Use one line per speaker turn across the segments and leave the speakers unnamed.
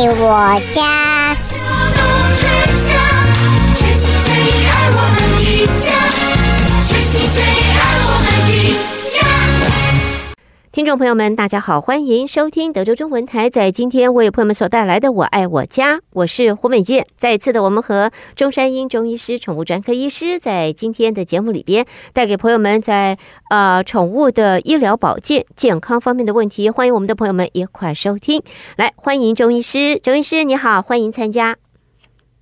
爱我家。
听众朋友们，大家好，欢迎收听德州中文台。在今天为朋友们所带来的《我爱我家》，我是胡美健。再一次的，我们和中山英中医师、宠物专科医师，在今天的节目里边，带给朋友们在呃宠物的医疗保健、健康方面的问题。欢迎我们的朋友们一块收听。来，欢迎中医师，中医师你好，欢迎参加。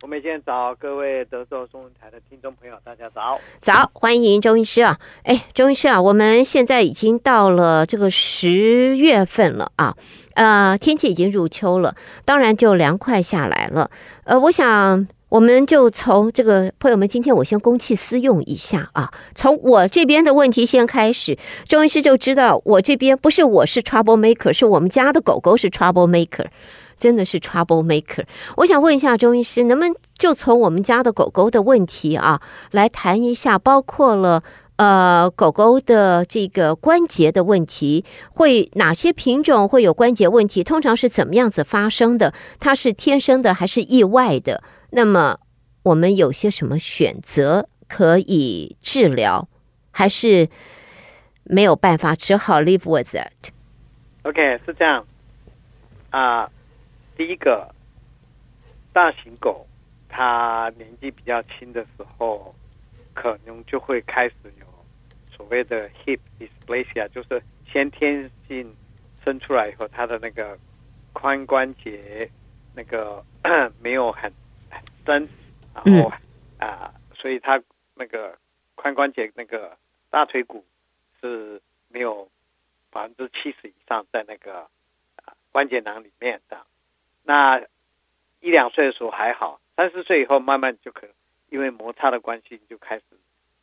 我们先找各位德州中文台的听众朋友，大家早。
早，欢迎钟医师啊！哎，钟医师啊，我们现在已经到了这个十月份了啊，呃，天气已经入秋了，当然就凉快下来了。呃，我想我们就从这个朋友们，今天我先公器私用一下啊，从我这边的问题先开始，钟医师就知道我这边不是我是 trouble maker，是我们家的狗狗是 trouble maker。真的是 trouble maker。我想问一下中医师，能不能就从我们家的狗狗的问题啊来谈一下，包括了呃狗狗的这个关节的问题，会哪些品种会有关节问题？通常是怎么样子发生的？它是天生的还是意外的？那么我们有些什么选择可以治疗，还是没有办法，只好 live with it？OK，
是这样啊。第一个，大型狗，它年纪比较轻的时候，可能就会开始有所谓的 hip dysplasia，就是先天性生出来以后，它的那个髋关节那个 没有很很深，然后啊、所以它那个髋关节那个大腿骨是没有百分之七十以上在那个啊关节囊里面的。那一两岁的时候还好，三四岁以后慢慢就可能因为摩擦的关系，就开始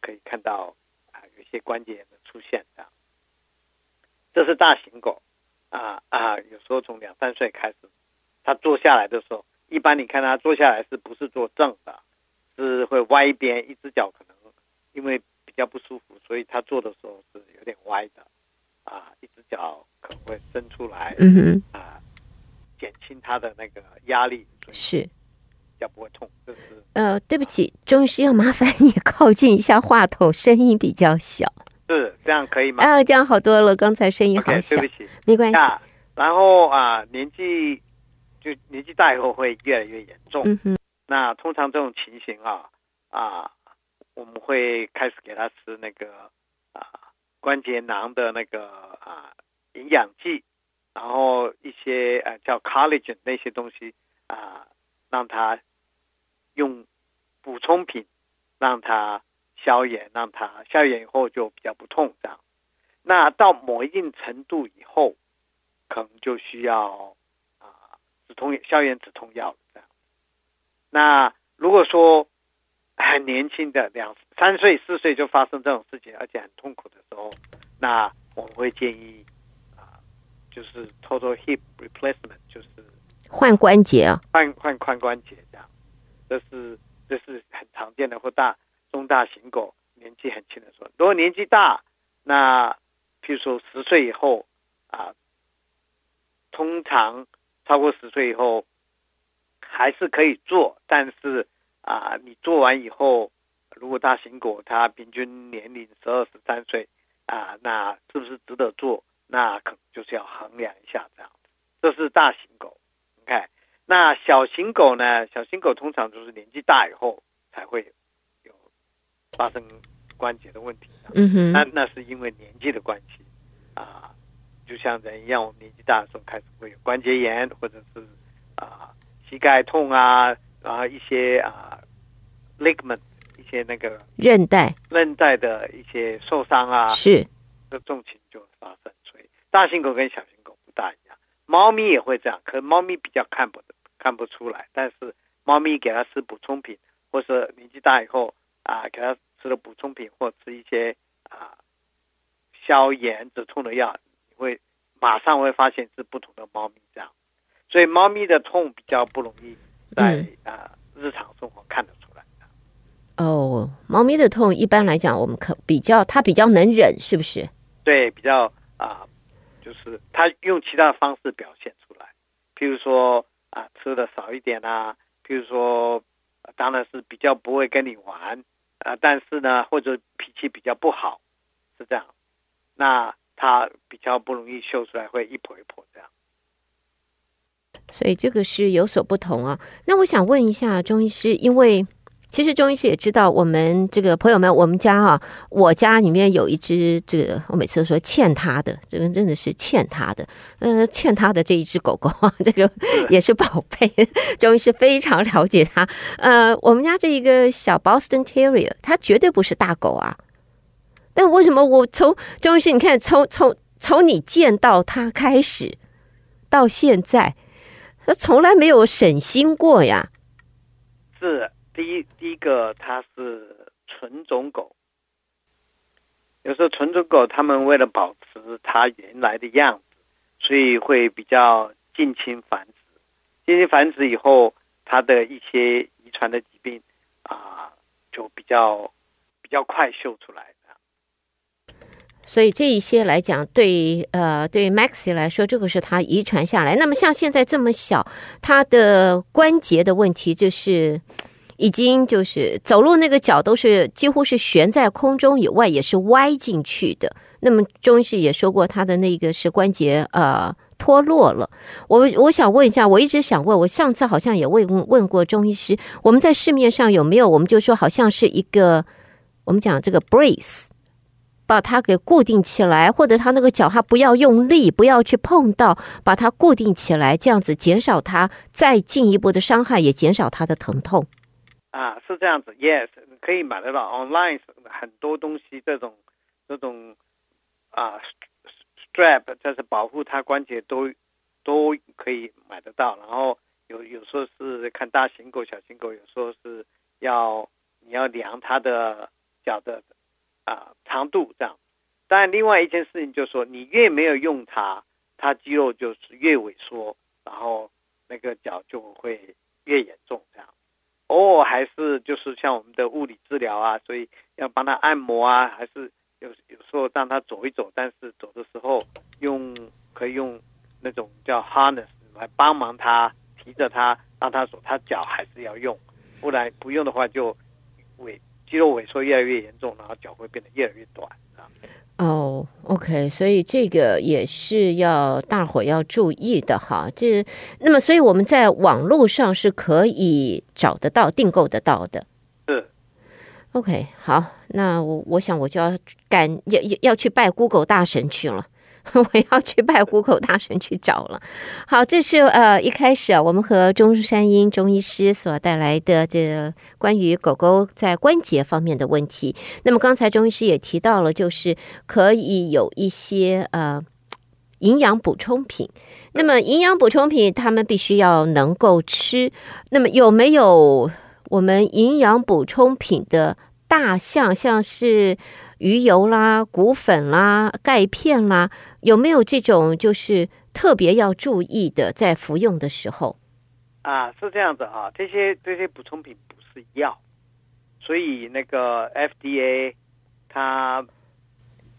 可以看到啊有些关节炎的出现这样。这是大型狗啊啊，有时候从两三岁开始，它坐下来的时候，一般你看它坐下来是不是坐正的，是会歪一边，一只脚可能因为比较不舒服，所以它坐的时候是有点歪的啊，一只脚可能会伸出来，嗯哼啊。减轻他的那个压力是，比较不会痛。就是
呃，对不起，中医师要麻烦你靠近一下话筒，声音比较小。
是这样可以吗？
啊，这样好多了。刚才声音好小，okay, 对不起，没关系。
然后啊，年纪就年纪大以后会越来越严重。嗯哼。那通常这种情形啊啊，我们会开始给他吃那个啊关节囊的那个啊营养剂。然后一些呃叫 collagen 那些东西啊、让它用补充品，让它消炎，让它消炎以后就比较不痛这样。那到某一定程度以后，可能就需要啊、止痛消炎止痛药这样。那如果说很年轻的两三岁四岁就发生这种事情，而且很痛苦的时候，那我们会建议。就是 total hip replacement，就是
换关节啊，
换换髋关节这样，这是这是很常见的，或大中大型狗年纪很轻的时候，如果年纪大，那譬如说十岁以后啊，通常超过十岁以后还是可以做，但是啊，你做完以后，如果大型狗它平均年龄十二十三岁啊，那是不是值得做？那可能就是要衡量一下这样子，这是大型狗你看。那小型狗呢？小型狗通常就是年纪大以后才会有发生关节的问题。嗯哼。那那是因为年纪的关系啊，就像人一样，我们年纪大的时候开始会有关节炎，或者是啊膝盖痛啊，然后一些啊 ligament 一些那个
韧带
韧带的一些受伤啊，
是
这重情就发生。大型狗跟小型狗不大一样，猫咪也会这样，可猫咪比较看不看不出来。但是猫咪给它吃补充品，或是年纪大以后啊，给它吃了补充品或吃一些啊消炎止痛的药，你会马上会发现是不同的猫咪这样。所以猫咪的痛比较不容易在、嗯、啊日常生活看得出来。
哦，猫咪的痛一般来讲，我们可比较它比较能忍，是不是？
对，比较啊。就是他用其他的方式表现出来，譬如说啊吃的少一点啊，譬如说，当然是比较不会跟你玩啊，但是呢，或者脾气比较不好，是这样，那他比较不容易秀出来，会一泼一泼这样。
所以这个是有所不同啊。那我想问一下钟医师，因为。其实钟医师也知道，我们这个朋友们，我们家哈、啊，我家里面有一只这个，我每次都说欠他的，这个真的是欠他的，呃，欠他的这一只狗狗啊，这个也是宝贝。钟医师非常了解他，呃，我们家这一个小 Boston Terrier，它绝对不是大狗啊。但为什么我从钟医师，你看，从从从你见到它开始到现在，它从来没有省心过呀？
是。第一，第一个它是纯种狗，有时候纯种狗它们为了保持它原来的样子，所以会比较近亲繁殖。近亲繁殖以后，它的一些遗传的疾病啊，就比较比较快秀出来。
所以这一些来讲，对呃，对 Maxie 来说，这个是他遗传下来。那么像现在这么小，他的关节的问题就是。已经就是走路那个脚都是几乎是悬在空中以外，也是歪进去的。那么中医师也说过，他的那个是关节呃脱落了。我我想问一下，我一直想问，我上次好像也问问过中医师，我们在市面上有没有？我们就说好像是一个我们讲这个 brace，把它给固定起来，或者他那个脚他不要用力，不要去碰到，把它固定起来，这样子减少他再进一步的伤害，也减少他的疼痛。
啊，是这样子，yes，可以买得到，online 很多东西，这种这种啊 strap，就是保护它关节都都可以买得到。然后有有时候是看大型狗、小型狗，有时候是要你要量它的脚的啊长度这样。但另外一件事情就是说，你越没有用它，它肌肉就是越萎缩，然后那个脚就会越严重这样。偶尔还是就是像我们的物理治疗啊，所以要帮他按摩啊，还是有有时候让他走一走，但是走的时候用可以用那种叫 harness 来帮忙他提着他让他走，他脚还是要用，不然不用的话就萎肌肉萎缩越来越严重，然后脚会变得越来越短啊。
哦、oh，OK，所以这个也是要大伙要注意的哈。这那么，所以我们在网络上是可以找得到、订购得到的。
是
，OK，好，那我我想我就要赶要要要去拜 Google 大神去了。我要去拜虎口大神去找了。好，这是呃一开始啊，我们和中山英中医师所带来的这关于狗狗在关节方面的问题。那么刚才中医师也提到了，就是可以有一些呃营养补充品。那么营养补充品，他们必须要能够吃。那么有没有我们营养补充品的大项，像是？鱼油啦、骨粉啦、钙片啦，有没有这种就是特别要注意的，在服用的时候？
啊，是这样子啊，这些这些补充品不是药，所以那个 FDA 它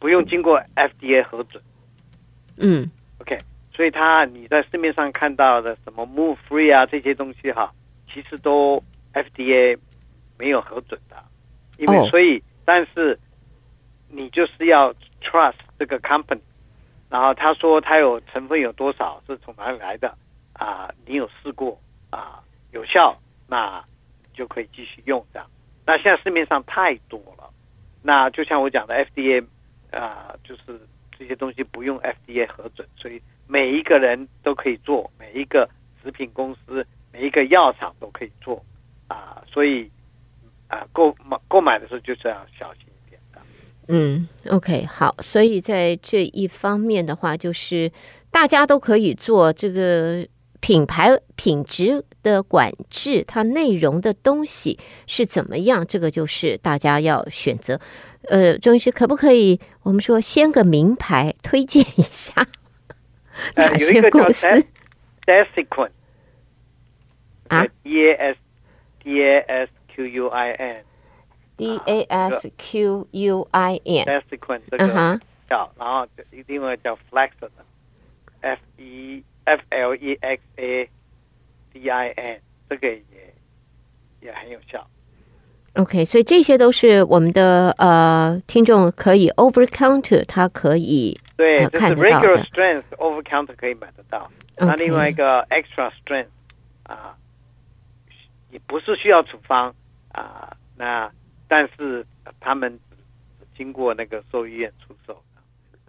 不用经过 FDA 核准。
嗯
，OK，所以它你在市面上看到的什么 Move Free 啊这些东西哈，其实都 FDA 没有核准的，因为所以、哦、但是。你就是要 trust 这个 company，然后他说他有成分有多少是从哪里来的啊？你有试过啊？有效，那就可以继续用这样。那现在市面上太多了，那就像我讲的 FDA 啊，就是这些东西不用 FDA 核准，所以每一个人都可以做，每一个食品公司、每一个药厂都可以做啊。所以啊，购买购买的时候就是要小心。
嗯，OK，好，所以在这一方面的话，就是大家都可以做这个品牌品质的管制，它内容的东西是怎么样，这个就是大家要选择。呃，钟医师可不可以我们说先个名牌推荐一下哪些公司
？Desiquin
啊
，D A S D A S Q U I N。
D A S Q U I
N，Desiquin 这个叫，然后另外叫 Flexaderm，F E F L E X A D I N，这个也也很有效。
OK，所以这些都是我们的呃听众可以 over counter，他可以
对，
呃、
这是 regular strength over counter 可以买得到。那另外一个 extra strength 啊，也不是需要处方啊，那但是他们经过那个兽医院出售。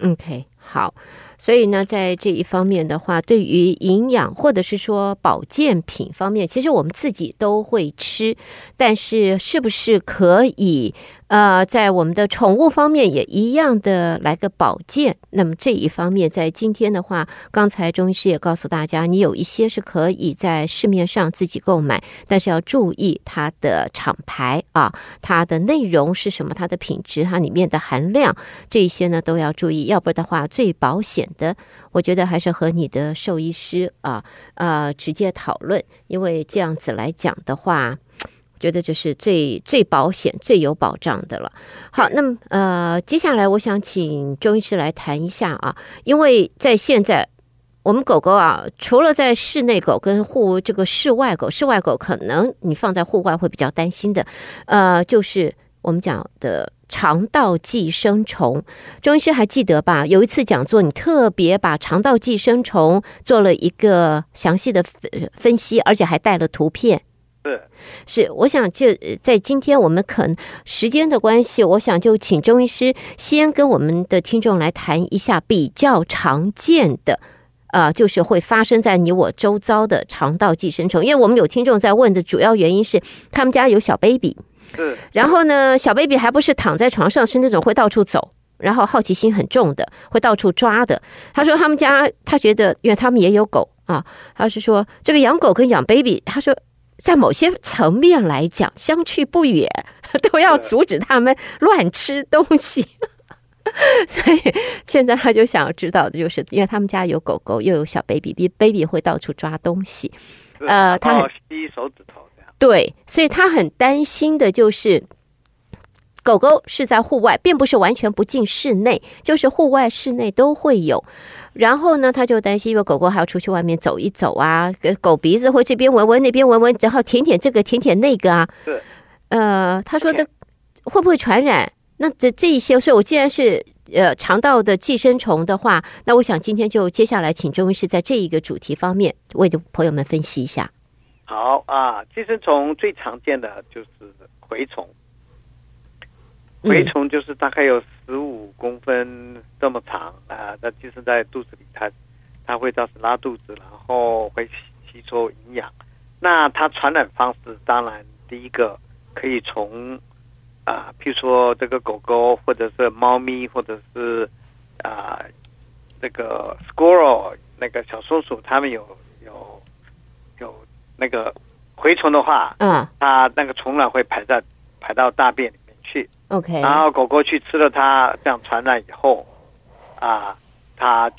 OK，好。所以呢，在这一方面的话，对于营养或者是说保健品方面，其实我们自己都会吃，但是是不是可以？呃，在我们的宠物方面也一样的来个保健。那么这一方面，在今天的话，刚才中医师也告诉大家，你有一些是可以在市面上自己购买，但是要注意它的厂牌啊，它的内容是什么，它的品质，它里面的含量，这些呢都要注意。要不然的话，最保险的，我觉得还是和你的兽医师啊呃直接讨论，因为这样子来讲的话。觉得这是最最保险、最有保障的了。好，那么呃，接下来我想请钟医师来谈一下啊，因为在现在我们狗狗啊，除了在室内狗跟户这个室外狗，室外狗可能你放在户外会比较担心的，呃，就是我们讲的肠道寄生虫。钟医师还记得吧？有一次讲座，你特别把肠道寄生虫做了一个详细的分分析，而且还带了图片。是，是，我想就在今天我们可能时间的关系，我想就请钟医师先跟我们的听众来谈一下比较常见的，呃，就是会发生在你我周遭的肠道寄生虫。因为我们有听众在问的主要原因是他们家有小 baby，
是，
然后呢，小 baby 还不是躺在床上，是那种会到处走，然后好奇心很重的，会到处抓的。他说他们家他觉得，因为他们也有狗啊，他是说这个养狗跟养 baby，他说。在某些层面来讲，相去不远，都要阻止他们乱吃东西。所以现在他就想要知道的就是，因为他们家有狗狗，又有小 baby，baby 会到处抓东西。呃，他很
吸手指头。
对，所以他很担心的就是，狗狗是在户外，并不是完全不进室内，就是户外、室内都会有。然后呢，他就担心，因为狗狗还要出去外面走一走啊，狗鼻子会这边闻闻，那边闻闻，然后舔舔这个，舔舔那个啊。
是。
呃，他说这会不会传染？那这这一些，所以我既然是呃肠道的寄生虫的话，那我想今天就接下来请钟医师在这一个主题方面为的朋友们分析一下。
好啊，寄生虫最常见的就是蛔虫。蛔虫就是大概有十五公分这么长啊，它寄生在肚子里，它它会造成拉肚子，然后会吸吸收营养。那它传染方式，当然第一个可以从啊，譬如说这个狗狗，或者是猫咪，或者是啊那个 squirrel 那个小松鼠，它们有那个蛔虫的话，
嗯，
它那个虫卵会排在排到大便里面去。
OK，
然后狗狗去吃了它，这样传染以后，啊，它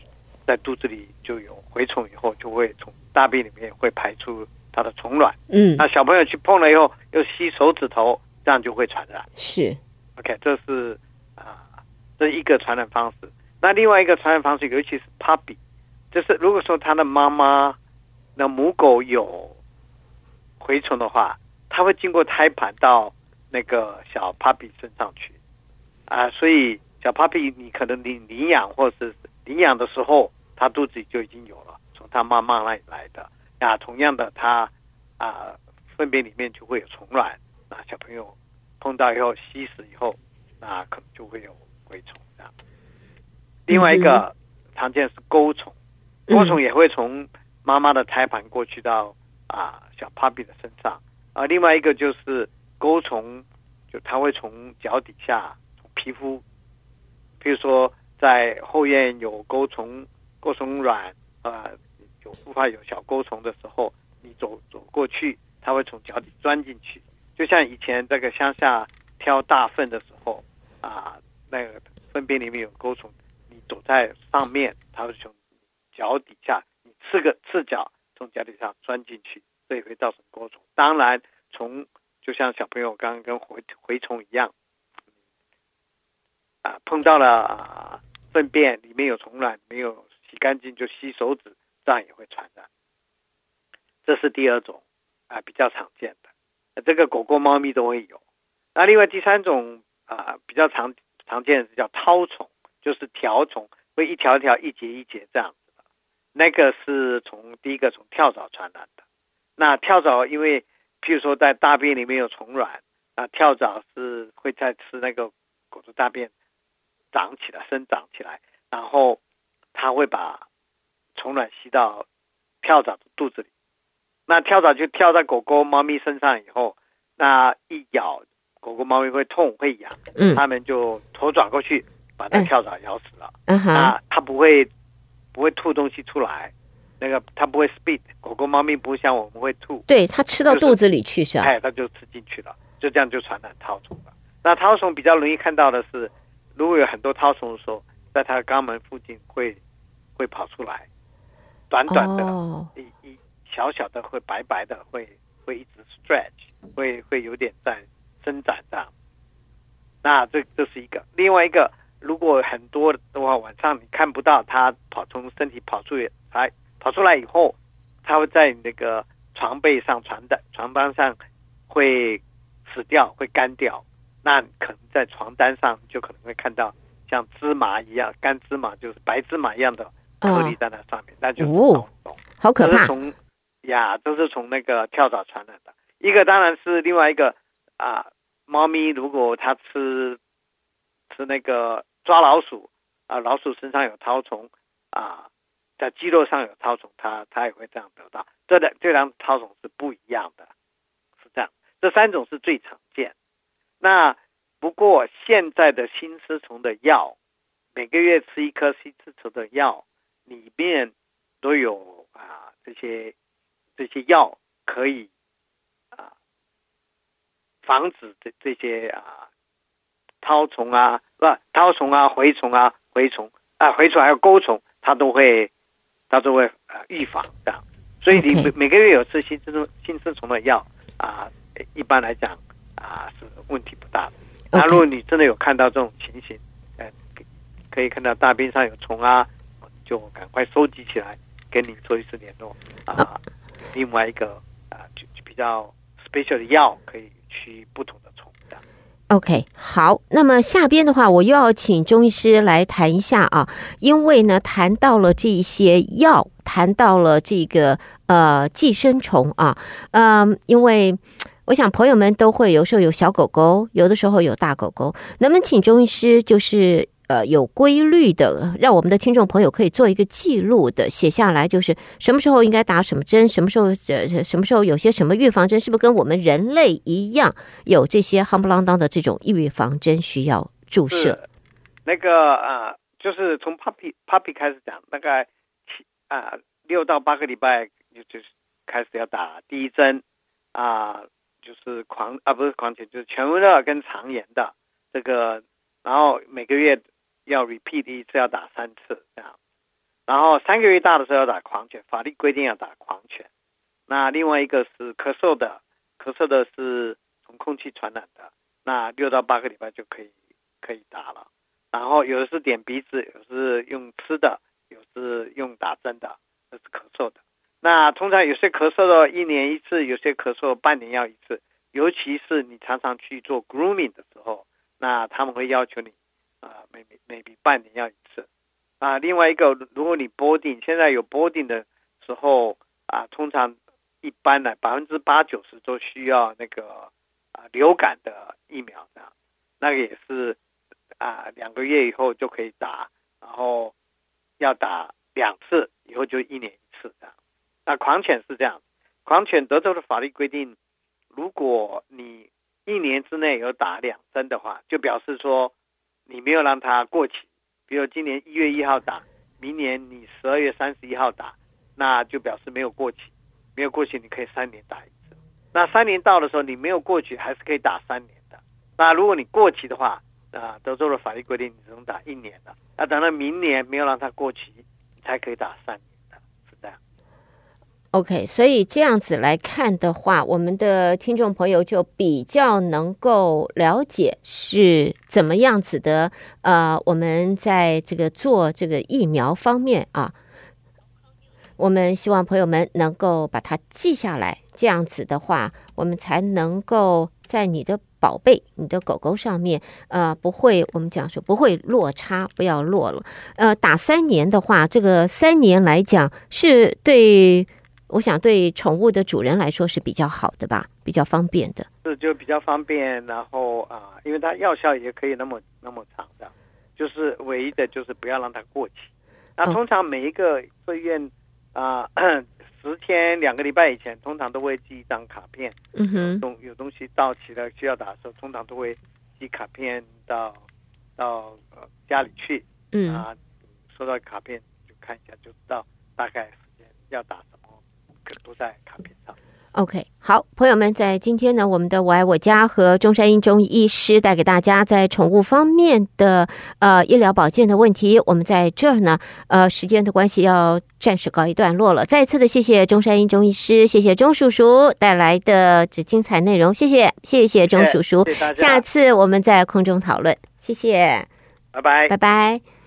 在肚子里就有蛔虫，以后就会从大便里面会排出它的虫卵。
嗯，
那小朋友去碰了以后，又吸手指头，这样就会传染。
是
，OK，这是啊，这是一个传染方式。那另外一个传染方式，尤其是 puppy，就是如果说它的妈妈那母狗有蛔虫的话，它会经过胎盘到。那个小 puppy 身上去啊，所以小 puppy 你可能领领养或是领养的时候，它肚子里就已经有了，从它妈妈那里来的啊。同样的，它啊粪便里面就会有虫卵，那小朋友碰到以后吸食以后，那可能就会有蛔虫这样。另外一个常见是钩虫，钩虫也会从妈妈的胎盘过去到啊小 puppy 的身上啊。另外一个就是。钩虫就它会从脚底下皮肤，比如说在后院有钩虫、钩虫卵啊、有孵化有小钩虫的时候，你走走过去，它会从脚底钻进去，就像以前这个乡下挑大粪的时候啊，那个粪便里面有钩虫，你走在上面，它会从脚底下，你赤个赤脚从脚底下钻进去，这也会造成钩虫。当然虫就像小朋友刚刚跟蛔蛔虫一样，啊，碰到了啊粪便里面有虫卵，没有洗干净就吸手指，这样也会传染。这是第二种啊，比较常见的。这个狗狗、猫咪都会有。那另外第三种啊，比较常常见的是叫绦虫，就是条虫，会一条一条、一节一节这样子的。那个是从第一个从跳蚤传染的。那跳蚤因为譬如说在大便里面有虫卵，那跳蚤是会在吃那个狗的大便长起来、生长起来，然后它会把虫卵吸到跳蚤的肚子里。那跳蚤就跳在狗狗、猫咪身上以后，那一咬，狗狗、猫咪会痛会痒，嗯，它们就头转过去把那跳蚤咬死了。嗯哼，那它不会不会吐东西出来，那个它不会 spit，狗狗、猫咪不会像我们会吐，
对，它吃到肚子里去是吧？
哎，它就吃进去了，就这样就传染绦虫了。那绦虫比较容易看到的是，如果有很多绦虫的时候，在它的肛门附近会会跑出来，短短的。哦小小的会白白的，会会一直 stretch，会会有点在伸展这样。那这这是一个，另外一个，如果很多的话，晚上你看不到它跑从身体跑出来，跑出来以后，它会在那个床被上、床单、床单上会死掉，会干掉。那可能在床单上就可能会看到像芝麻一样，干芝麻就是白芝麻一样的颗粒在那上面，那就是絛虫，
好可怕。
呀，都是从那个跳蚤传染的。一个当然是另外一个啊，猫咪如果它吃吃那个抓老鼠啊，老鼠身上有绦虫啊，在肌肉上有绦虫，它它也会这样得到。这两这两种绦虫是不一样的，是这样。这三种是最常见。那不过现在的新丝虫的药，每个月吃一颗新丝虫的药，里面都有啊这些。这些药可以啊防止这这些啊绦虫啊不绦虫啊蛔虫啊蛔虫啊蛔虫还有钩虫，它都会它就会啊预防这样。所以你每每个月有吃新生新生虫的药啊，一般来讲啊是问题不大的。那如果你真的有看到这种情形，呃，可以看到大便上有虫啊，就赶快收集起来，跟你做一次联络啊。另外一个啊，就就比较 special 的药，可以去不同的。
OK，好，那么下边的话，我又要请中医师来谈一下啊，因为呢，谈到了这一些药，谈到了这个呃寄生虫啊，嗯、呃，因为我想朋友们都会有时候有小狗狗，有的时候有大狗狗，能不能请中医师就是？呃，有规律的，让我们的听众朋友可以做一个记录的写下来，就是什么时候应该打什么针，什么时候呃什么时候有些什么预防针，是不是跟我们人类一样有这些夯不啷当的这种预防针需要注射？
那个啊、呃，就是从 puppy puppy 开始讲，大概七啊六到八个礼拜就就是开始要打第一针啊，就是狂啊不是狂犬，就是犬瘟热跟肠炎的这个，然后每个月。要 repeat 一次，要打三次这样，然后三个月大的时候要打狂犬，法律规定要打狂犬。那另外一个是咳嗽的，咳嗽的是从空气传染的，那六到八个礼拜就可以可以打了。然后有的是点鼻子，有的是用吃的，有的是用打针的，这是咳嗽的。那通常有些咳嗽的一年一次，有些咳嗽半年要一次，尤其是你常常去做 grooming 的时候，那他们会要求你。啊，每每每比半年要一次，啊，另外一个，如果你 boarding 现在有 boarding 的时候啊，通常一般呢，百分之八九十都需要那个啊流感的疫苗这样，那个也是啊两个月以后就可以打，然后要打两次，以后就一年一次这样。那狂犬是这样，狂犬德州的法律规定，如果你一年之内有打两针的话，就表示说。你没有让它过期，比如今年一月一号打，明年你十二月三十一号打，那就表示没有过期，没有过期你可以三年打一次。那三年到的时候你没有过期，还是可以打三年的。那如果你过期的话，啊，德州的法律规定你只能打一年的。那等到明年没有让它过期，你才可以打三年。
OK，所以这样子来看的话，我们的听众朋友就比较能够了解是怎么样子的。呃，我们在这个做这个疫苗方面啊，我们希望朋友们能够把它记下来，这样子的话，我们才能够在你的宝贝、你的狗狗上面，呃，不会我们讲说不会落差，不要落了。呃，打三年的话，这个三年来讲是对，我想对宠物的主人来说是比较好的吧，比较方便的。
是就比较方便，然后啊、呃，因为它药效也可以那么那么长的，就是唯一的就是不要让它过期。那通常每一个住院啊、呃，十天两个礼拜以前，通常都会寄一张卡片。
嗯哼，
东有东西到期了需要打的时候，通常都会寄卡片到到呃家里去。嗯啊，收到卡片就看一下，就知道大概时间要打什么，都在卡片上。
OK，好，朋友们，在今天呢，我们的我爱我家和中山医中医师带给大家在宠物方面的呃医疗保健的问题，我们在这儿呢，呃，时间的关系要暂时告一段落了。再一次的谢谢中山医中医师，谢谢钟叔叔带来的这精彩内容，谢谢，谢谢钟叔叔，
谢谢，
下次我们在空中讨论，谢谢，
拜拜，
拜拜。